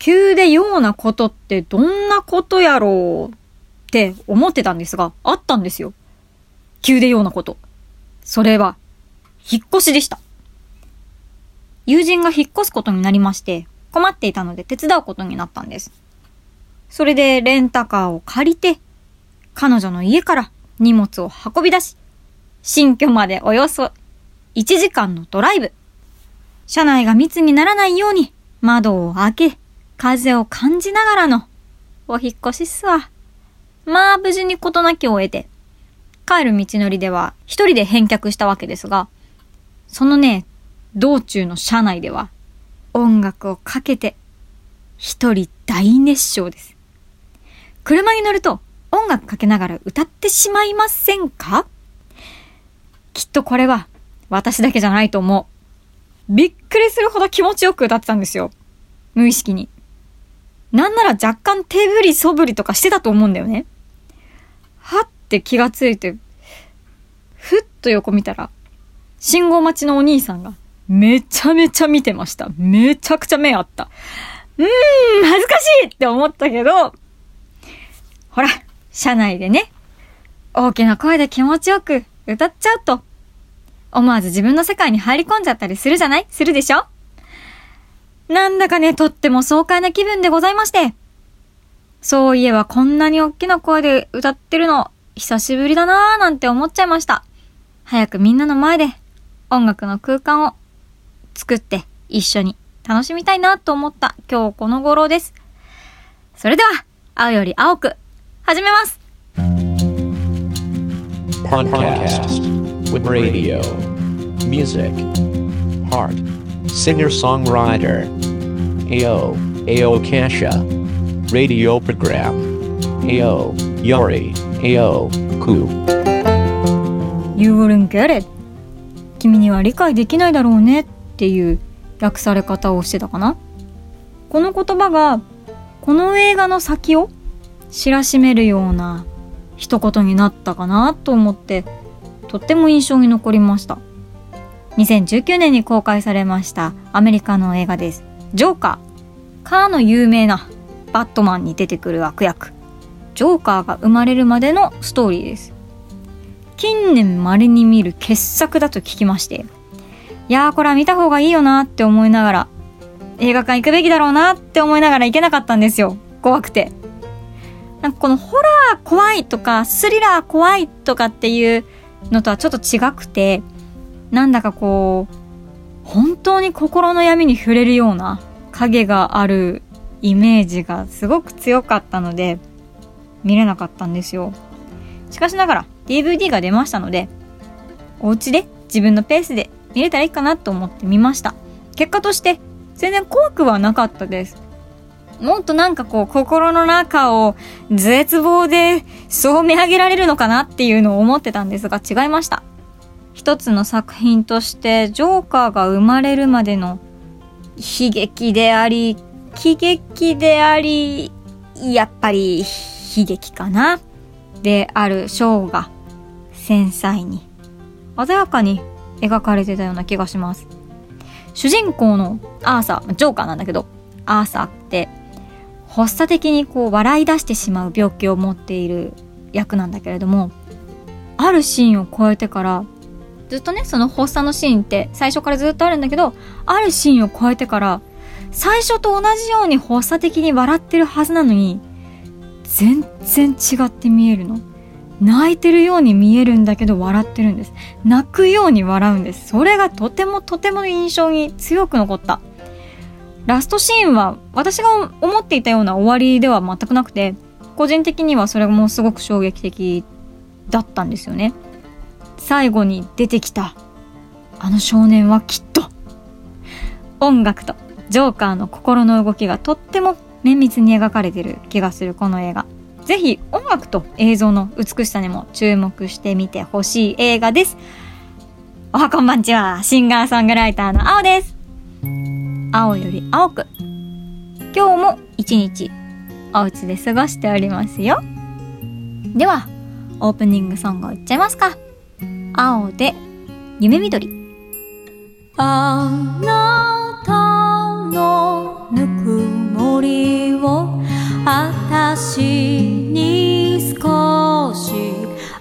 急でようなことってどんなことやろうって思ってたんですが、あったんですよ。急でようなこと。それは、引っ越しでした。友人が引っ越すことになりまして、困っていたので手伝うことになったんです。それでレンタカーを借りて、彼女の家から荷物を運び出し、新居までおよそ1時間のドライブ。車内が密にならないように窓を開け、風を感じながらのお引っ越しっすわ。まあ無事に事なきを得て、帰る道のりでは一人で返却したわけですが、そのね、道中の車内では音楽をかけて一人大熱唱です。車に乗ると音楽かけながら歌ってしまいませんか？きっとこれは私だけじゃないと思う。びっくりするほど気持ちよく歌ってたんですよ。無意識に。なんなら若干手振りそぶりとかしてたと思うんだよね。はって気がついて、ふっと横見たら、信号待ちのお兄さんがめちゃめちゃ見てました。めちゃくちゃ目あった。うーん、恥ずかしいって思ったけど、ほら、車内でね、大きな声で気持ちよく歌っちゃうと、思わず自分の世界に入り込んじゃったりするじゃない？するでしょ？なんだかね、とっても爽快な気分でございまして。そういえばこんなに大きな声で歌ってるの、久しぶりだなーなんて思っちゃいました。早くみんなの前で音楽の空間を作って一緒に楽しみたいなと思った今日この頃です。それでは、青より青く、始めます Podcast with radio, music, heart, singer-songwriter AO, AO Kasha. Radio program. AO, Yori, AO, Ku. You wouldn't get it. 君には理解できないだろうねっていう訳され方をしてたかな？この言葉がこの映画の先を知らしめるような一言になったかなと思ってとっても印象に残りました2019年に公開されましたアメリカの映画ですジョーカーカーの有名なバットマンに出てくる悪役、ジョーカーが生まれるまでのストーリーです。近年稀に見る傑作だと聞きまして、いやーこれは見た方がいいよなって思いながら、映画館行くべきだろうなって思いながら行けなかったんですよ。怖くて。なんかこのホラー怖いとか、スリラー怖いとかっていうのとはちょっと違くて、なんだかこう、本当に心の闇に触れるような、影があるイメージがすごく強かったので見れなかったんですよ。しかしながら DVD が出ましたのでお家で自分のペースで見れたらいいかなと思って見ました。結果として全然怖くはなかったです。もっとなんかこう心の中を絶望でそう見上げられるのかなっていうのを思ってたんですが違いました。一つの作品としてジョーカーが生まれるまでの悲劇であり、喜劇であり、やっぱり悲劇かな？であるショーが繊細に、鮮やかに描かれてたような気がします。主人公のアーサー、ジョーカーなんだけど、アーサーって、発作的にこう笑い出してしまう病気を持っている役なんだけれども、あるシーンを超えてからずっとねその発作のシーンって最初からずっとあるんだけどあるシーンを超えてから最初と同じように発作的に笑ってるはずなのに全然違って見えるの。泣いてるように見えるんだけど笑ってるんです。泣くように笑うんです。それがとてもとても印象に強く残った。ラストシーンは私が思っていたような終わりでは全くなくて個人的にはそれもすごく衝撃的だったんですよね。最後に出てきた。あの少年はきっと。音楽とジョーカーの心の動きがとっても綿密に描かれてる気がするこの映画。ぜひ音楽と映像の美しさにも注目してみてほしい映画です。おはこんばんちは。シンガーソングライターの青です。青より青く。今日も一日お家で過ごしておりますよ。ではオープニングソングをいっちゃいますか。青で夢緑。あなたのぬくもりをあたしに少し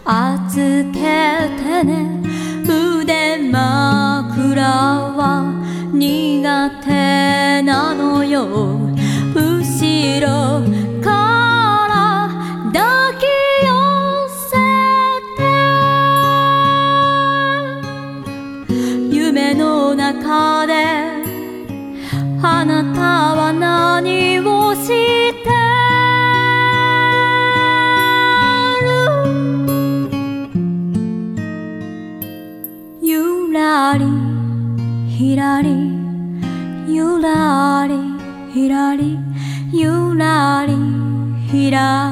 預けてね。腕枕は苦手なのよ。後ろらりゆらりひら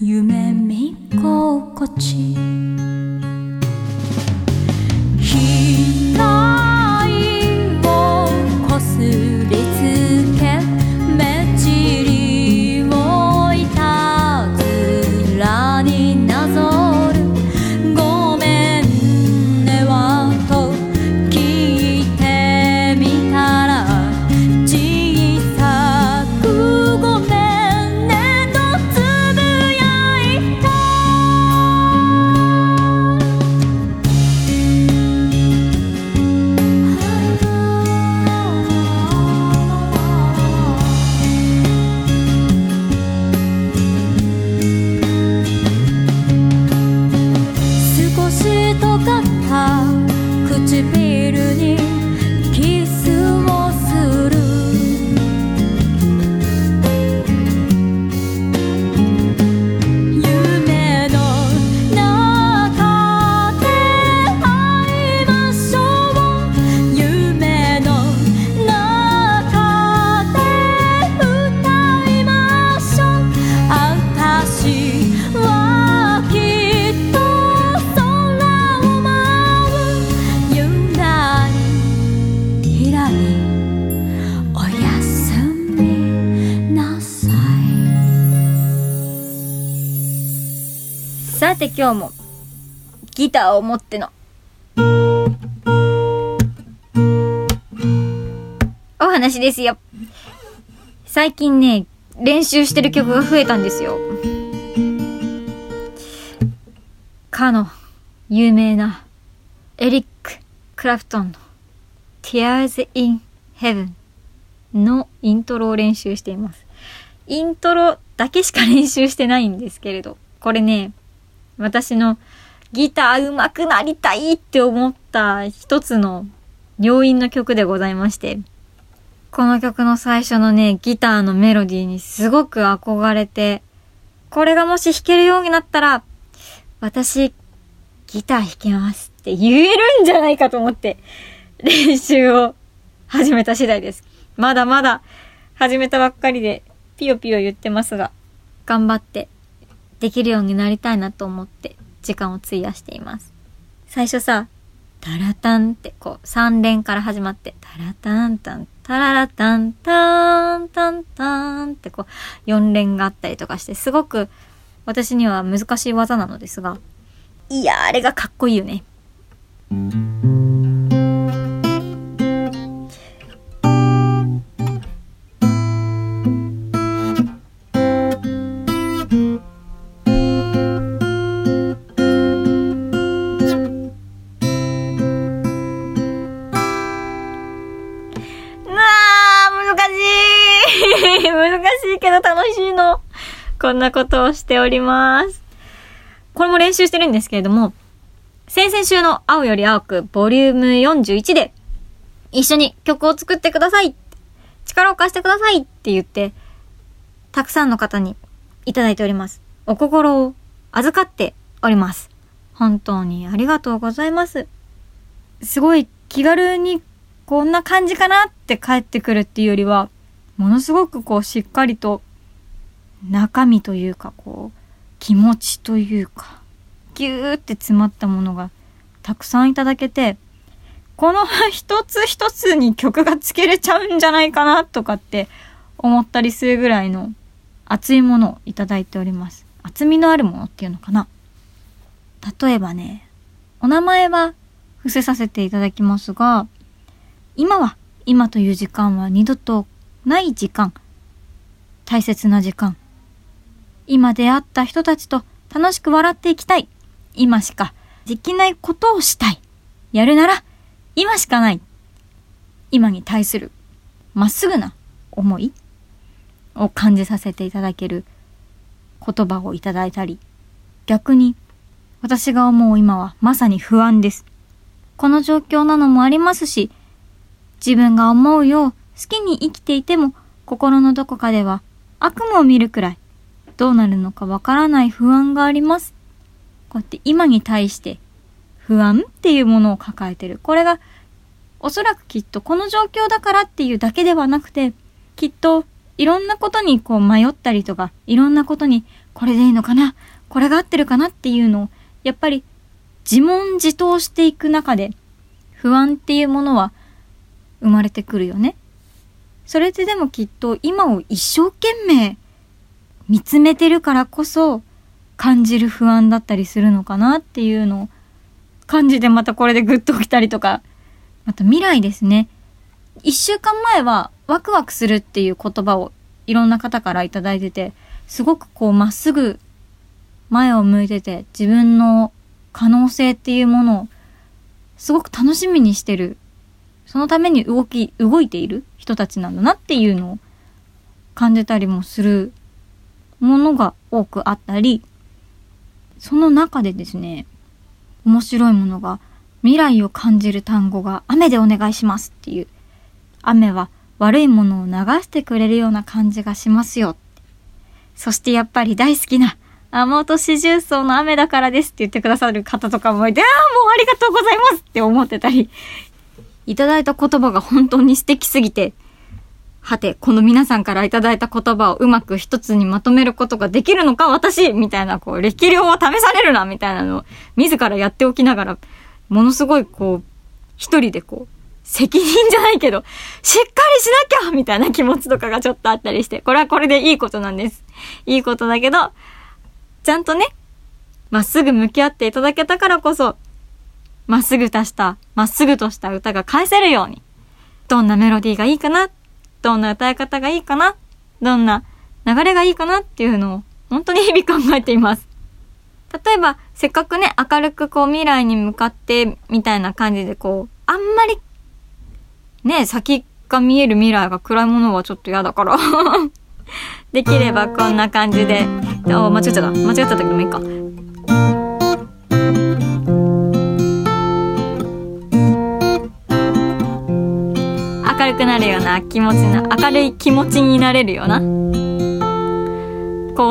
り。夢見心地。額今日もギターを持ってのお話ですよ。最近ね、練習してる曲が増えたんですよ。かの有名なエリック・クラプトンの Tears in Heaven のイントロを練習しています。イントロだけしか練習してないんですけれど、これね、私のギター上手くなりたいって思った一つの要因の曲でございまして、この曲の最初のね、ギターのメロディーにすごく憧れて、これがもし弾けるようになったら、私、ギター弾けますって言えるんじゃないかと思って、練習を始めた次第です。まだまだ始めたばっかりで、ピヨピヨ言ってますが、頑張ってできるようになりたいなと思って時間を費やしています。最初さ、タラタンってこう3連から始まって、タラタンタン、タララタンタンタンタンってこう4連があったりとかして、すごく私には難しい技なのですが、いや、あれがかっこいいよね。の。こんなことをしております。これも練習してるんですけれども、先々週の青より青くボリューム41で、一緒に曲を作ってください力を貸してくださいって言って、たくさんの方にいただいております。お心を預かっております。本当にありがとうございます。すごい気軽にこんな感じかなって帰ってくるっていうよりは、ものすごくこうしっかりと中身というかこう気持ちというかぎゅーって詰まったものがたくさんいただけて、この一つ一つに曲がつけれちゃうんじゃないかなとかって思ったりするぐらいの熱いものをいただいております。厚みのあるものっていうのかな。例えばね、お名前は伏せさせていただきますが、今は、今という時間は二度とない時間。大切な時間。今出会った人たちと楽しく笑っていきたい。今しかできないことをしたい。やるなら、今しかない。今に対する、まっすぐな思いを感じさせていただける言葉をいただいたり、逆に、私が思う今はまさに不安です。この状況なのもありますし、自分が思うよう好きに生きていても、心のどこかでは悪夢を見るくらい、どうなるのかわからない不安があります。こうやって今に対して不安っていうものを抱えてる。これがおそらくきっとこの状況だからっていうだけではなくて、きっといろんなことにこう迷ったりとか、いろんなことにこれでいいのかなこれが合ってるかなっていうのを、やっぱり自問自答していく中で、不安っていうものは生まれてくるよね。それってでもきっと今を一生懸命見つめてるからこそ感じる不安だったりするのかなっていうのを感じてまたこれでグッときたりとか、また未来ですね。一週間前はワクワクするっていう言葉をいろんな方からいただいてて、すごくこうまっすぐ前を向いてて自分の可能性っていうものをすごく楽しみにしてる。そのために動き、動いている人たちなんだなっていうのを感じたりもするものが多くあったり、その中でですね、面白いものが未来を感じる単語が雨でお願いしますっていう。雨は悪いものを流してくれるような感じがしますよ。そしてやっぱり大好きな雨落とし重曹の雨だからですって言ってくださる方とかもいて、ああ、もうありがとうございますって思ってたり、いただいた言葉が本当に素敵すぎて、はて、この皆さんからいただいた言葉をうまく一つにまとめることができるのか私みたいな、こう、力量を試されるなみたいなのを、自らやっておきながら、ものすごいこう、一人でこう、責任じゃないけど、しっかりしなきゃみたいな気持ちとかがちょっとあったりして、これはこれでいいことなんです。いいことだけど、ちゃんとね、まっすぐ向き合っていただけたからこそ、まっすぐとした、まっすぐとした歌が返せるように、どんなメロディーがいいかな、どんな歌い方がいいかな、どんな流れがいいかなっていうのを、本当に日々考えています。例えば、せっかくね、明るくこう未来に向かって、みたいな感じでこう、あんまり、ね、先が見える未来が暗いものはちょっと嫌だから。できればこんな感じで、あ、間違っちゃった。間違っちゃったけどもいいか。明るくなるような気持ちな、明るい気持ちになれるような、コ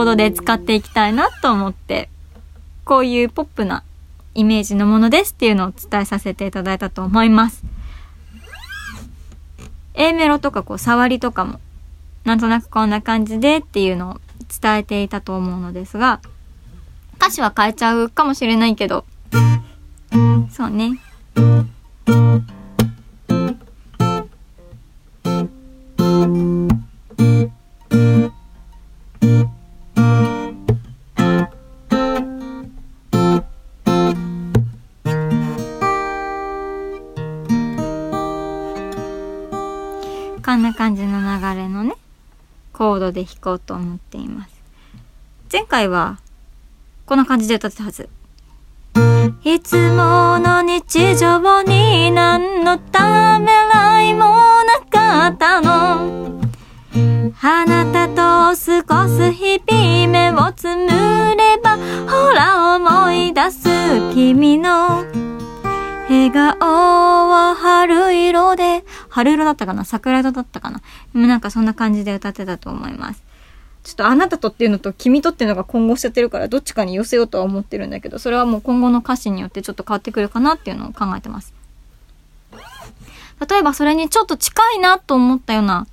ードで使っていきたいなと思って、こういうポップなイメージのものですっていうのを伝えさせていただいたと思います。A メロとかこう触りとかもなんとなくこんな感じでっていうのを伝えていたと思うのですが、歌詞は変えちゃうかもしれないけど、そうね。で弾こうと思っています。前回は、こんな感じで歌ってたはず。いつもの日常に何のためらいもなかったの。あなたと過ごす日々目をつむれば、ほら思い出す君の笑顔は春色で、春色だったかな？桜色だったかな？でもなんかそんな感じで歌ってたと思います。ちょっとあなたとっていうのと君とっていうのが混合しちゃってるからどっちかに寄せようとは思ってるんだけど、それはもう今後の歌詞によってちょっと変わってくるかなっていうのを考えてます。例えばそれにちょっと近いなと思ったような、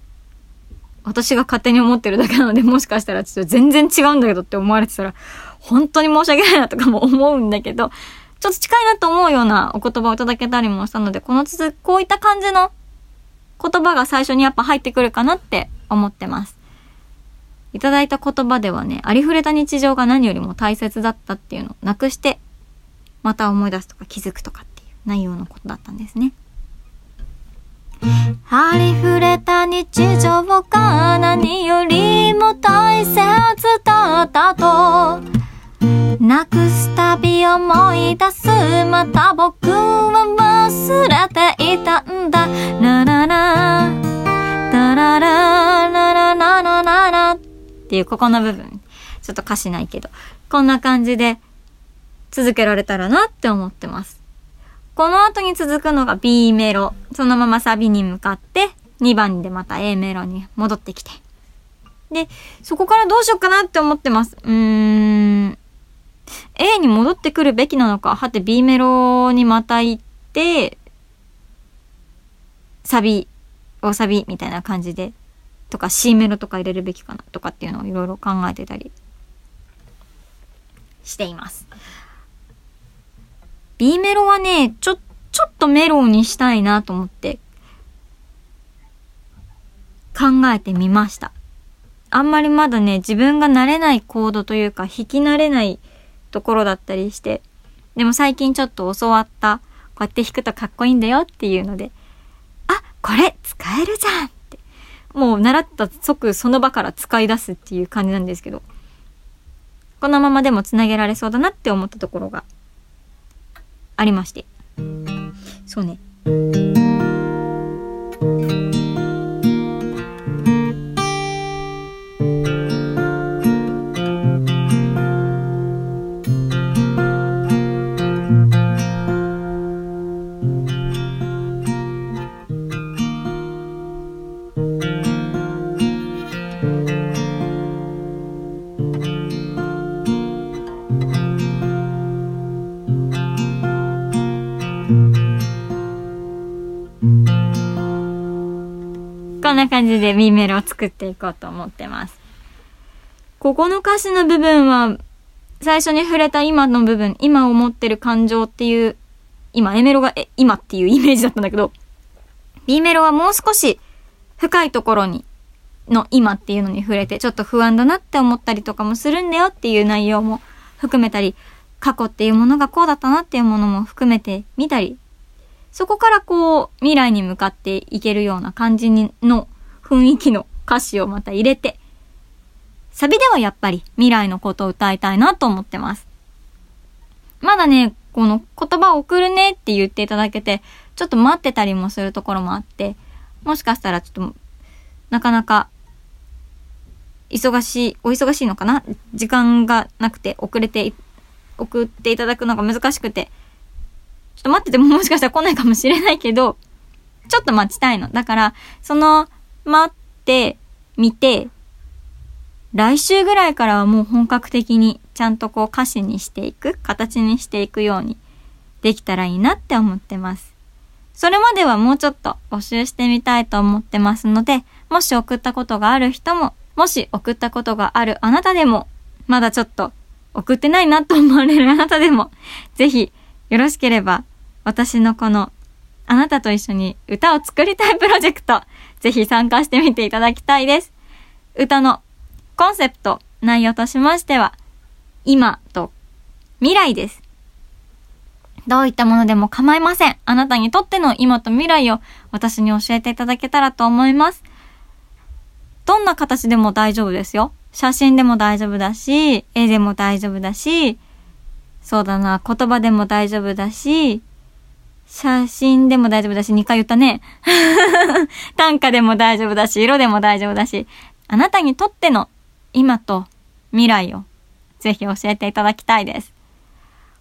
私が勝手に思ってるだけなので、もしかしたらちょっと全然違うんだけどって思われてたら、本当に申し訳ないなとかも思うんだけど、ちょっと近いなと思うようなお言葉をいただけたりもしたので、このつづ、こういった感じの言葉が最初にやっぱ入ってくるかなって思ってます。いただいた言葉ではね、ありふれた日常が何よりも大切だったっていうのをなくして、また思い出すとか気づくとかっていう内容のことだったんですね。ありふれた日常が何よりも大切だったとなくすたび思い出す。また僕は忘れていたんだ。ラララ。ラララララララララっていうここの部分。ちょっと歌詞ないけど。こんな感じで続けられたらなって思ってます。この後に続くのが B メロ。そのままサビに向かって2番でまた A メロに戻ってきて。で、そこからどうしようかなって思ってます。うーん。A に戻ってくるべきなのか、はて B メロにまた行って、サビ、大サビみたいな感じで、とか C メロとか入れるべきかなとかっていうのをいろいろ考えてたりしています。B メロはね、ちょ、ちょっとメロにしたいなと思って考えてみました。あんまりまだね、自分が慣れないコードというか、弾き慣れないところだったりして、でも最近ちょっと教わった、こうやって弾くとかっこいいんだよっていうので、あ、これ使えるじゃんって。もう習った即その場から使い出すっていう感じなんですけど、このままでもつなげられそうだなって思ったところがありまして。そうね。じで B メロを作っていこうと思ってます。ここの歌詞の部分は、最初に触れた今の部分、今思ってる感情っていう、今、A メロがえ今っていう イメージだったんだけど、B メロはもう少し深いところに、の今っていうのに触れて、ちょっと不安だなって思ったりとかもするんだよっていう内容も含めたり、過去っていうものがこうだったなっていうものも含めてみたりそこからこう、未来に向かっていけるような感じにの雰囲気の歌詞をまた入れて、サビではやっぱり未来のことを歌いたいなと思ってます。まだね、この言葉を送るねって言っていただけて、ちょっと待ってたりもするところもあって、もしかしたらちょっと、なかなか、忙しい、お忙しいのかな？時間がなくて遅れて、送っていただくのが難しくて、ちょっと待っててももしかしたら来ないかもしれないけど、ちょっと待ちたいの。だから、その、待って、見て、来週ぐらいからはもう本格的にちゃんとこう歌詞にしていく、形にしていくようにできたらいいなって思ってます。それまではもうちょっと募集してみたいと思ってますので、もし送ったことがある人も、もし送ったことがあるあなたでも、まだちょっと送ってないなと思われる あなたでも、ぜひよろしければ、私のこの、あなたと一緒に歌を作りたいプロジェクト、ぜひ参加してみていただきたいです。歌のコンセプト、内容としましては、今と未来です。どういったものでも構いません。あなたにとっての今と未来を私に教えていただけたらと思います。どんな形でも大丈夫ですよ。写真でも大丈夫だし、絵でも大丈夫だし、そうだな、言葉でも大丈夫だし、写真でも大丈夫だし、2回言ったね。短歌でも大丈夫だし、色でも大丈夫だし、あなたにとっての今と未来をぜひ教えていただきたいです。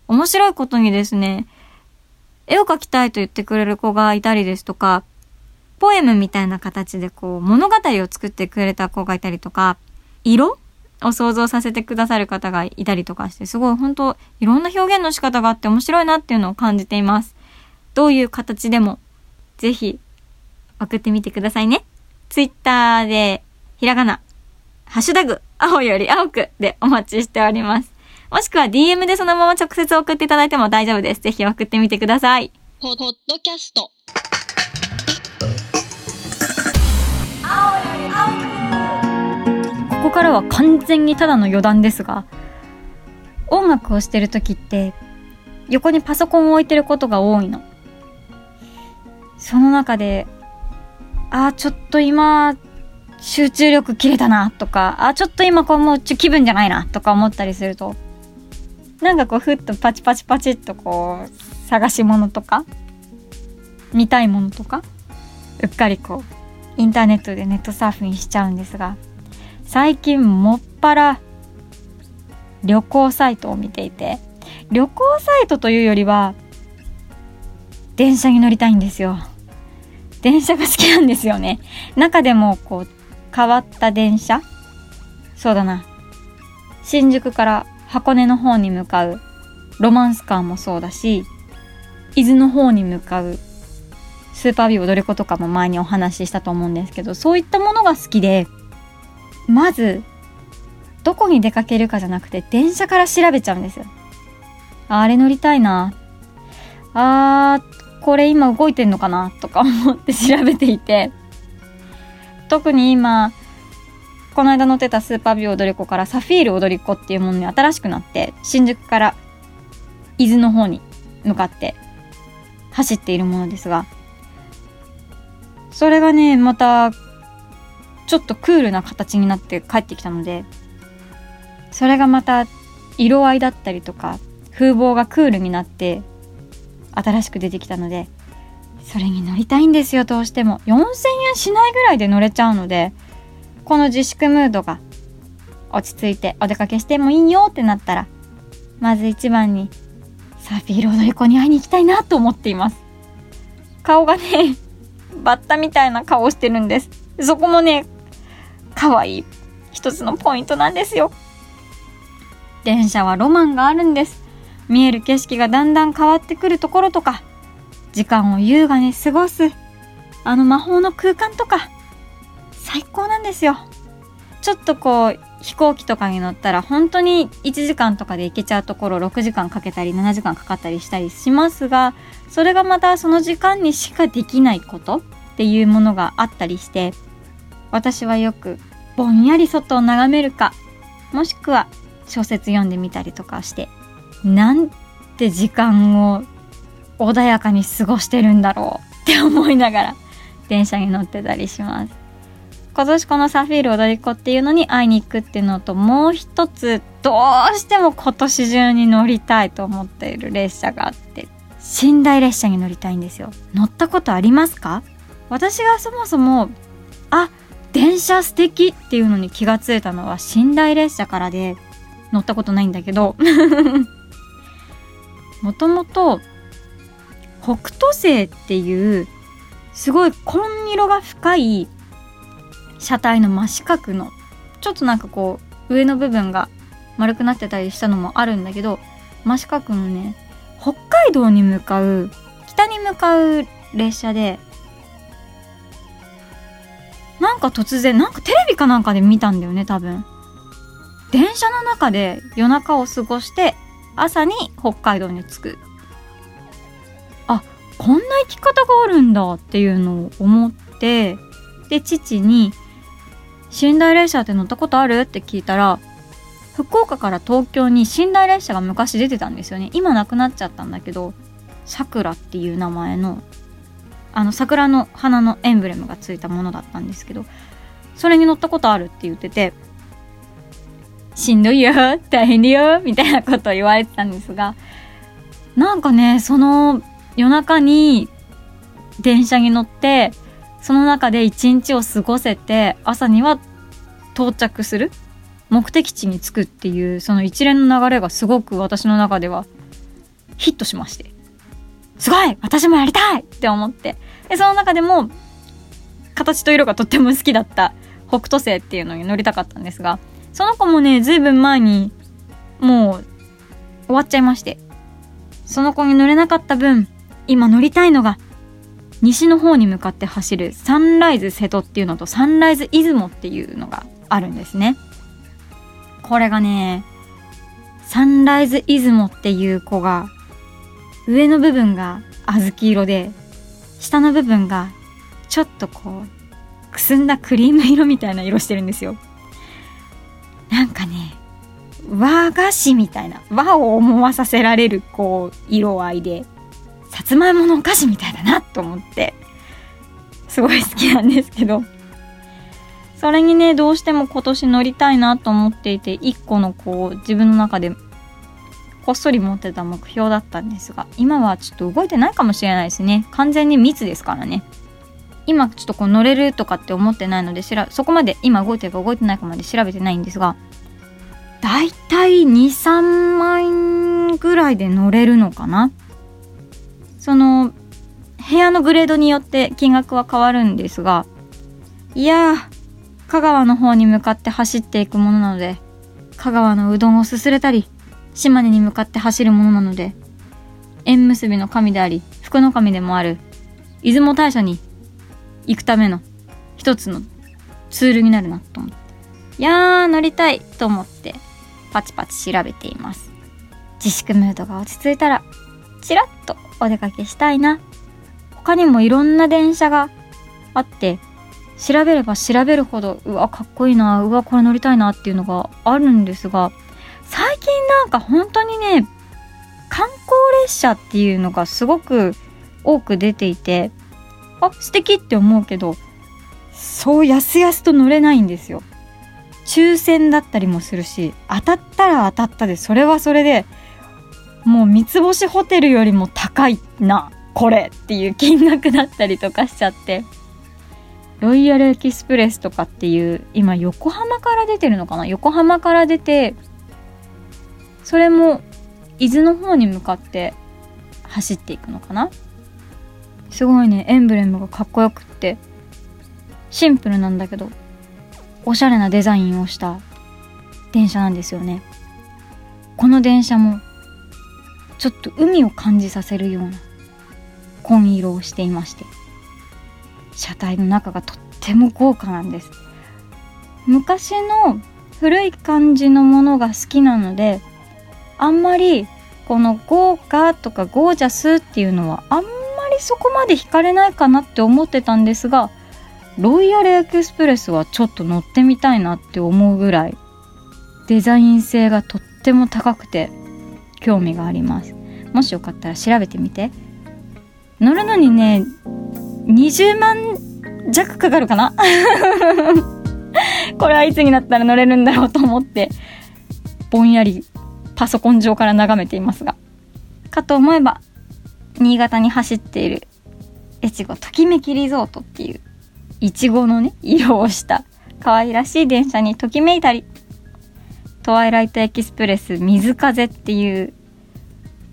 面白いことにですね、絵を描きたいと言ってくれる子がいたりですとか、ポエムみたいな形でこう物語を作ってくれた子がいたりとか、色を想像させてくださる方がいたりとかして、すごい本当いろんな表現の仕方があって面白いなっていうのを感じています。どういう形でも、ぜひ送ってみてくださいね。ツイッターで、ひらがな、ハッシュタグ、青より青くでお待ちしております。もしくは DM でそのまま直接送っていただいても大丈夫です。ぜひ送ってみてください。ポポッドキャストここからは完全にただの余談ですが、音楽をしてる時って、横にパソコンを置いてることが多いの。その中で、あーちょっと今、集中力切れたなとか、あーちょっと今こうもう気分じゃないなとか思ったりすると、なんかこうふっとパチパチパチっとこう探し物とか見たいものとかうっかりこうインターネットでネットサーフィンしちゃうんですが最近もっぱら旅行サイトを見ていて旅行サイトというよりは電車に乗りたいんですよ。電車が好きなんですよね。中でもこう変わった電車？そうだな。新宿から箱根の方に向かう。ロマンスカーもそうだし伊豆の方に向かう。スーパービュー踊り子とかも前にお話ししたと思うんですけどそういったものが好きでまずどこに出かけるかじゃなくて電車から調べちゃうんですよ。あれ乗りたいな。あーこれ今動いてんのかなとか思って調べていて。特に今この間乗ってたスーパービュー踊り子からサフィール踊り子っていうものに新しくなって新宿から伊豆の方に向かって走っているものですがそれがねまたちょっとクールな形になって帰ってきたのでそれがまた色合いだったりとか風貌がクールになって新しく出てきたのでそれに乗りたいんですよどうしても。4000円しないぐらいで乗れちゃうのでこの自粛ムードが落ち着いてお出かけしてもいいよってなったらまず一番にサーフィール踊り子に会いに行きたいなと思っています。顔がねバッタみたいな顔してるんです。そこもね可愛い一つのポイントなんですよ。電車はロマンがあるんです。見える景色がだんだん変わってくるところとか時間を優雅に過ごすあの魔法の空間とか最高なんですよ。ちょっとこう飛行機とかに乗ったら本当に1時間とかで行けちゃうところ6時間かけたり7時間かかったりしたりしますがそれがまたその時間にしかできないことっていうものがあったりして私はよくぼんやり外を眺めるかもしくは小説読んでみたりとかしてなんて時間を穏やかに過ごしてるんだろうって思いながら電車に乗ってたりします。今年このサフィール踊り子っていうのに会いに行くっていうのともう一つどうしても今年中に乗りたいと思っている列車があって寝台列車に乗りたいんですよ。乗ったことありますか？私がそもそもあ電車素敵っていうのに気がついたのは寝台列車からで乗ったことないんだけど。もともと北斗星っていうすごい紺色が深い車体の真四角のちょっとなんかこう上の部分が丸くなってたりしたのもあるんだけど真四角のね北海道に向かう北に向かう列車でなんか突然なんかテレビかなんかで見たんだよね多分。電車の中で夜中を過ごして朝に北海道に着くあこんな生き方があるんだっていうのを思ってで父に「寝台列車って乗ったことある?」って聞いたら福岡から東京に寝台列車が昔出てたんですよね今なくなっちゃったんだけどさくらっていう名前のあの桜の花のエンブレムがついたものだったんですけどそれに乗ったことあるって言っててしんどいよ大変だよみたいなことを言われてたんですがなんかねその夜中に電車に乗ってその中で一日を過ごせて朝には到着する目的地に着くっていうその一連の流れがすごく私の中ではヒットしましてすごい私もやりたいって思ってでその中でも形と色がとっても好きだった北斗星っていうのに乗りたかったんですがその子もねずいぶん前にもう終わっちゃいまして。その子に乗れなかった分今乗りたいのが西の方に向かって走るサンライズ瀬戸っていうのとサンライズ出雲っていうのがあるんですね。これがねサンライズ出雲っていう子が上の部分が小豆色で下の部分がちょっとこうくすんだクリーム色みたいな色してるんですよ。なんかね和菓子みたいな和を思わさせられるこう色合いでさつまいものお菓子みたいだなと思ってすごい好きなんですけど。それにねどうしても今年乗りたいなと思っていて一個のこう自分の中でこっそり持ってた目標だったんですが今はちょっと動いてないかもしれないですね。完全に密ですからね。今ちょっとこう乗れるとかって思ってないのでそこまで今動いてるか動いてないかまで調べてないんですがだいたい23万円ぐらいで乗れるのかな？その部屋のグレードによって金額は変わるんですがいやー香川の方に向かって走っていくものなので香川のうどんをすすれたり島根に向かって走るものなので縁結びの神であり福の神でもある出雲大社に行くための一つのツールになるなと思っていやー乗りたいと思ってパチパチ調べています。自粛ムードが落ち着いたらちらっとお出かけしたいな。他にもいろんな電車があって調べれば調べるほどうわかっこいいなうわこれ乗りたいなっていうのがあるんですが最近なんか本当にね観光列車っていうのがすごく多く出ていてあ素敵って思うけどそうやすやすと乗れないんですよ。抽選だったりもするし当たったら当たったでそれはそれでもう三つ星ホテルよりも高いなこれっていう金額だったりとかしちゃって。ロイヤルエキスプレスとかっていう今横浜から出てるのかな？横浜から出てそれも伊豆の方に向かって走っていくのかな？すごいねエンブレムがかっこよくって。シンプルなんだけどおしゃれなデザインをした電車なんですよね。この電車もちょっと海を感じさせるような紺色をしていまして。車体の中がとっても豪華なんです。昔の古い感じのものが好きなのであんまりこの豪華とかゴージャスっていうのはあんまりそこまで惹かれないかなって思ってたんですがロイヤルエクスプレスはちょっと乗ってみたいなって思うぐらいデザイン性がとっても高くて興味があります。もしよかったら調べてみて。乗るのにね20万弱かかるかな？これはいつになったら乗れるんだろうと思ってぼんやりパソコン上から眺めていますがかと思えば新潟に走っている越後ときめきリゾートっていういちごのね色をした可愛らしい電車にときめいたりトワイライトエキスプレス水風っていう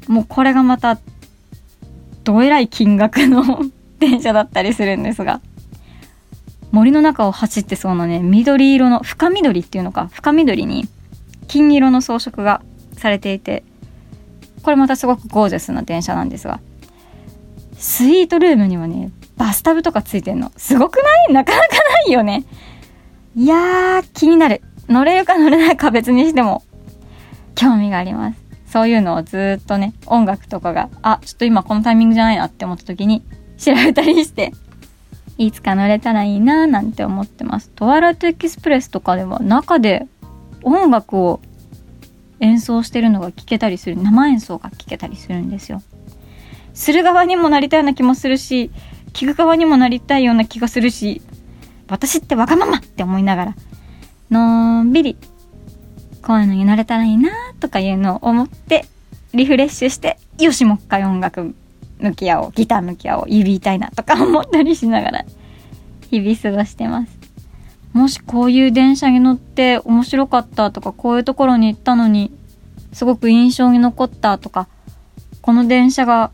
もうこれがまたどえらい金額の 電車だったりするんですが森の中を走ってそうなね緑色の深緑っていうのか深緑に金色の装飾がされていてこれまたすごくゴージャスな電車なんですがスイートルームにはねバスタブとかついてんの。すごくない？なかなかないよね。いやー気になる。乗れるか乗れないか別にしても。興味があります。そういうのをずっとね音楽とかがあちょっと今このタイミングじゃないなって思った時に調べたりしていつか乗れたらいいなーなんて思ってます。トワイラトエキスプレスとかでは中で音楽を演奏してるのが聞けたりする生演奏が聞けたりするんですよ。する側にもなりたいような気もするし聞く側にもなりたいような気がするし私ってわがままって思いながらのんびりこういうのになれたらいいなとかいうのを思ってリフレッシュしてよしもう一回音楽向き合おうギター向き合おう指痛いなとか思ったりしながら日々過ごしてます。もしこういう電車に乗って面白かったとかこういうところに行ったのにすごく印象に残ったとかこの電車が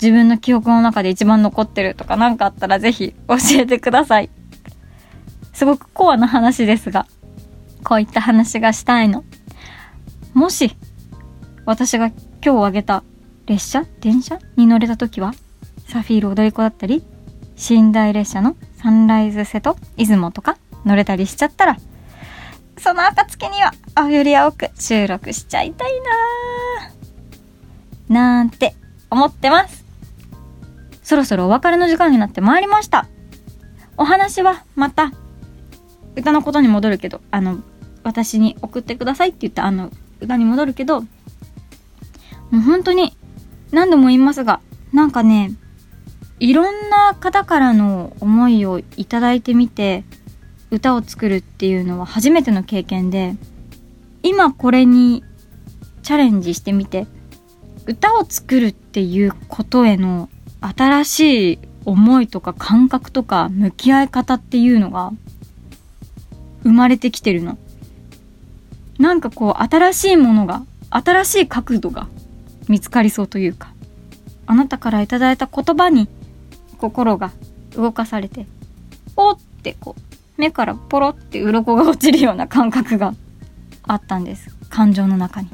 自分の記憶の中で一番残ってるとか何かあったらぜひ教えてください。すごくコアな話ですがこういった話がしたいの。もし私が今日挙げた列車電車に乗れた時はサフィール踊り子だったり寝台列車のサンライズ瀬戸出雲とか乗れたりしちゃったらその暁には青より青く収録しちゃいたいななんて思ってます。そろそろお別れの時間になってまいりました。お話はまた歌のことに戻るけどあの私に送ってくださいって言ったあの歌に戻るけどもう本当に何度も言いますが、なんかね、いろんな方からの思いをいただいてみて、歌を作るっていうのは初めての経験で、今これにチャレンジしてみて歌を作るっていうことへの新しい思いとか感覚とか向き合い方っていうのが生まれてきてるの。なんかこう新しいものが新しい角度が見つかりそうというかあなたからいただいた言葉に心が動かされておってこう目からポロって鱗が落ちるような感覚があったんです感情の中に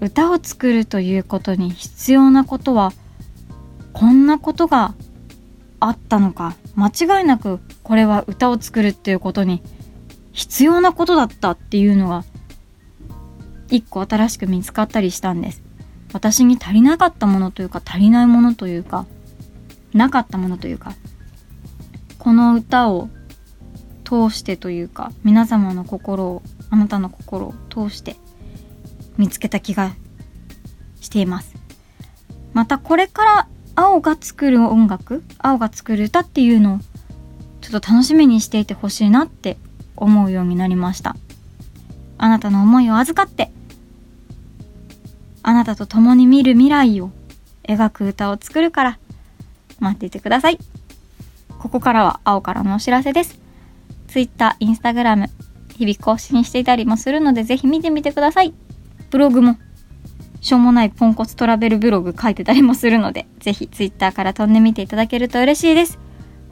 歌を作るということに必要なことはこんなことがあったのか間違いなくこれは歌を作るっていうことに必要なことだったっていうのが一個新しく見つかったりしたんです。私に足りなかったものというか足りないものというかなかったものというかこの歌を通してというか皆様の心をあなたの心を通して見つけた気がしています。またこれから青が作る音楽青が作る歌っていうのをちょっと楽しみにしていてほしいなって思うようになりました。あなたの思いを預かってあなたと共に見る未来を描く歌を作るから待っていてください。ここからは青からのお知らせです。Twitter、Instagram 日々更新していたりもするのでぜひ見てみてください。ブログもしょうもないポンコツトラベルブログ書いてたりもするのでぜひ Twitter から飛んでみていただけると嬉しいです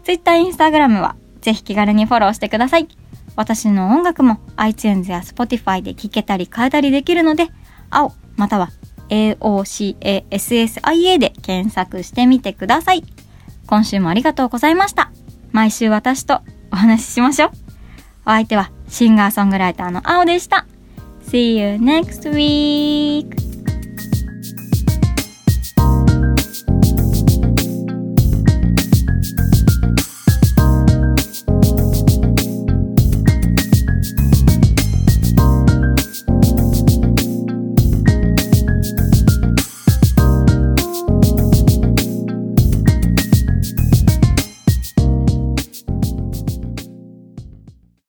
Twitter、Instagram はぜひ気軽にフォローしてください私の音楽も iTunes や Spotify で聴けたり変えたりできるので青または AOCASSIA で検索してみてください。今週もありがとうございました。毎週私とお話ししましょう。お相手はシンガーソングライターの青でした。See you next week!